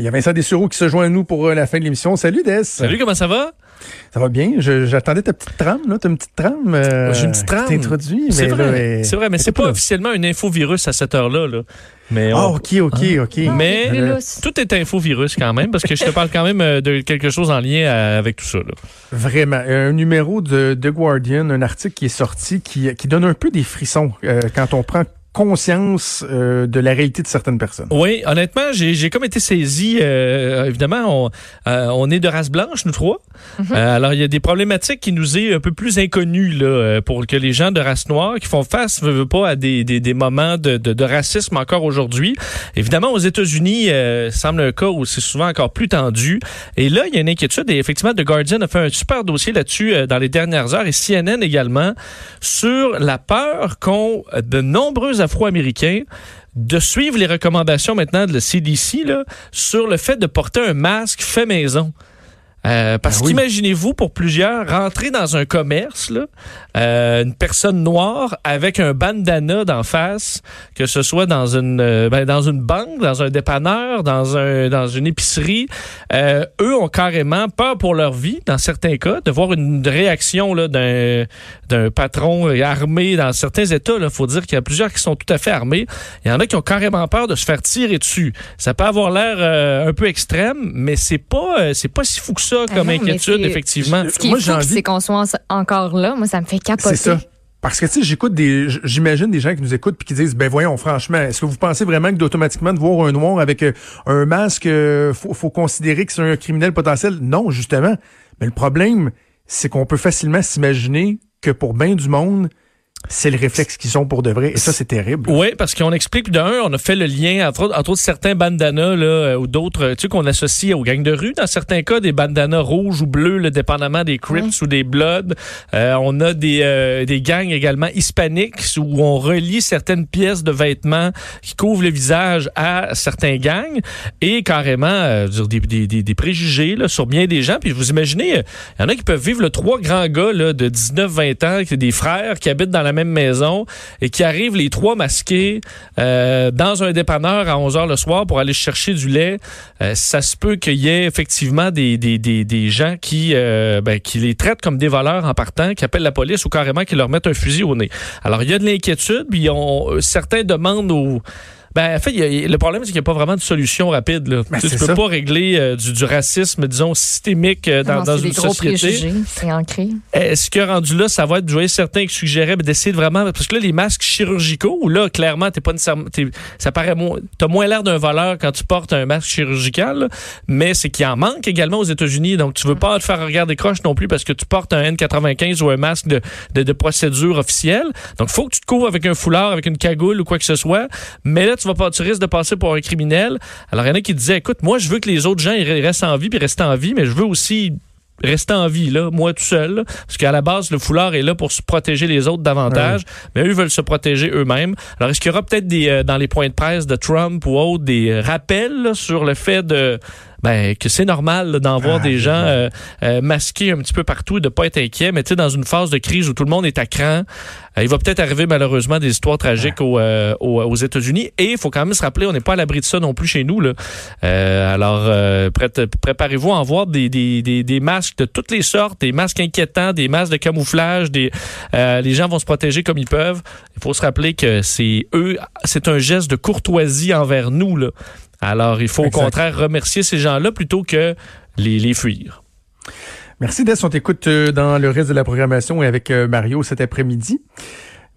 Il y a Vincent Dessureau qui se joint à nous pour euh, la fin de l'émission. Salut Des. Salut, comment ça va? Ça va bien. J'attendais ta petite trame, là. T'as une petite trame. euh, J'ai une petite trame. qui t'introduit, C'est mais vrai, c'est vrai, mais c'est est pas là. officiellement une infovirus à cette heure-là. Là. Mais, Ah, on- ok, ok, ok. mais plus tout est infovirus quand même, parce que je te parle quand même euh, de quelque chose en lien avec tout ça. là. Vraiment. Un numéro de The Guardian, un article qui est sorti qui, qui donne un peu des frissons euh, quand on prend conscience euh, de la réalité de certaines personnes. Oui, honnêtement, j'ai comme été saisi. euh, évidemment, on, euh, on est de race blanche, nous trois. Euh, alors, il y a des problématiques qui nous est un peu plus inconnues là, pour que les gens de race noire qui font face, veut, veut pas, à des, des, des moments de, de, de racisme encore aujourd'hui. Évidemment, aux États-Unis, euh, semble un cas où c'est souvent encore plus tendu. Et là, il y a une inquiétude. Et effectivement, The Guardian a fait un super dossier là-dessus euh, dans les dernières heures et CNN également sur la peur qu'ont de nombreux Afro-Américains de suivre les recommandations maintenant de la CDC sur le fait de porter un masque fait maison. Euh, parce oui. qu'imaginez-vous, pour plusieurs, rentrer dans un commerce, là, euh, une personne noire avec un bandana d'en face, que ce soit dans une euh, ben, dans une banque, dans un dépanneur, dans un dans une épicerie, euh, eux ont carrément peur pour leur vie, dans certains cas, de voir une réaction là, d'un d'un patron armé dans certains États. Il faut dire qu'il y a plusieurs qui sont tout à fait armés. Il y en a qui ont carrément peur de se faire tirer dessus. Ça peut avoir l'air euh, un peu extrême, mais c'est pas c'est pas si fou que ça Ah comme non, inquiétude, effectivement. Ce qui Moi, est fou, c'est qu'on soit en- encore là. Moi, ça me fait capoter. C'est ça. Parce que, tu sais, j'écoute des, j'imagine des gens qui nous écoutent puis qui disent, ben voyons, franchement, est-ce que vous pensez vraiment que d'automatiquement de voir un noir avec euh, un masque, euh, faut, faut considérer que c'est un criminel potentiel? Non, justement. Mais le problème, c'est qu'on peut facilement s'imaginer que pour bien du monde, c'est le réflexe qu'ils ont pour de vrai. Et ça, c'est terrible. Oui, parce qu'on explique d'un, on a fait le lien entre autres, entre autres certains bandanas là, euh, ou d'autres, euh, tu sais, qu'on associe aux gangs de rue. Dans certains cas, des bandanas rouges ou bleus, là, dépendamment des Crips ou des Bloods. Euh, on a des, euh, des gangs également hispaniques où on relie certaines pièces de vêtements qui couvrent le visage à certains gangs et carrément euh, je veux dire, des, des, des, des préjugés là, sur bien des gens. Puis vous imaginez, euh, il y en a qui peuvent vivre le trois grands gars là, de 19-20 ans, qui des frères qui habitent dans la même maison et qui arrivent les trois masqués euh, dans un dépanneur à 11 heures le soir pour aller chercher du lait. Euh, ça se peut qu'il y ait effectivement des, gens qui, euh, ben, qui les traitent comme des voleurs en partant, qui appellent la police ou carrément qui leur mettent un fusil au nez. Alors, il y a de l'inquiétude, puis on, certains demandent aux... Ben, en fait, il y a- le problème, c'est qu'il n'y a pas vraiment de solution rapide. Là. Ben, tu tu peux ça. pas régler euh, du, du racisme, disons, systémique euh, dans, Non, dans c'est une société. C'est ancré. Est-ce que rendu là, ça va être, je voyais certains qui suggéraient ben, d'essayer de vraiment, parce que là, les masques chirurgicaux, là, clairement, t'es pas nécessairement, ça paraît moins, t'as moins l'air d'un voleur quand tu portes un masque chirurgical, là, mais c'est qu'il en manque également aux États-Unis, donc tu veux pas te faire regarder croche non plus parce que tu portes un N95 ou un masque de, de, de procédure officielle. Donc, faut que tu te couvres avec un foulard, avec une cagoule ou quoi que ce soit, mais là, tu vas pas, tu risques de passer pour un criminel. Alors, il y en a qui disaient, écoute, moi, je veux que les autres gens, ils restent en vie puis restent en vie, mais je veux aussi rester en vie, là, moi tout seul. là. parce qu'à la base, le foulard est là pour se protéger les autres davantage, mais eux veulent se protéger eux-mêmes. Alors, est-ce qu'il y aura peut-être des euh, dans les points de presse de Trump ou autres des euh, rappels là, sur le fait de ben, que c'est normal d'en voir Ah, des gens euh, euh, masqués un petit peu partout et de pas être inquiets, mais tu sais, dans une phase de crise où tout le monde est à cran, euh, il va peut-être arriver malheureusement des histoires tragiques aux, euh, aux, aux États-Unis. Et il faut quand même se rappeler, on n'est pas à l'abri de ça non plus chez nous. Là. Euh, alors, euh, préparez-vous à en voir des, des, des, des masques de toutes les sortes, des masques inquiétants, des masques de camouflage. Des, euh, les gens vont se protéger comme ils peuvent. Il faut se rappeler que c'est eux, c'est un geste de courtoisie envers nous. Là. Alors, il faut Exact. au contraire remercier ces gens-là plutôt que les, les fuir. Merci Des, on t'écoute euh, dans le reste de la programmation et avec euh, Mario cet après-midi.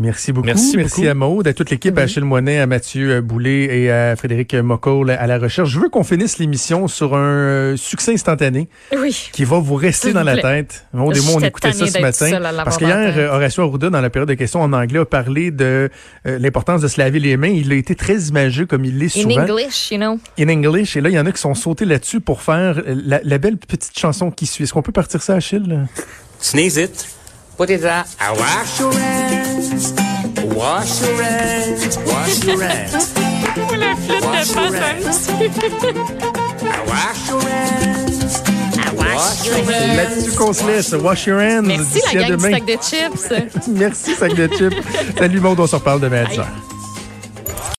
Merci beaucoup. Merci Merci, beaucoup. à Maude, à toute l'équipe, à Achille Moinet, à Mathieu euh, Boulay et à Frédéric Mocoll à la recherche. Je veux qu'on finisse l'émission sur un euh, succès instantané Oui. qui va vous rester dans la tête. Maud et moi, on écoutait ça ce matin. Parce qu'hier, euh, Horacio Arruda, dans la période de questions en anglais, a parlé de euh, l'importance de se laver les mains. Il a été très imageux, comme il l'est In souvent. English, you know. In English. Et là, il y en a qui sont sautés là-dessus pour faire la, la belle petite chanson qui suit. Est-ce qu'on peut partir ça, Achille? Sneeze it. Put it out. I wash your hands. Wash your hands. Wash your hands. Wash your hands. I wash your hands. I wash your C'est hands. là-dessus qu'on se laisse. Wash your hands. Merci la gang du sac de chips. Merci, sac de chips. Salut, Maud. On se reparle demain à 10 heures.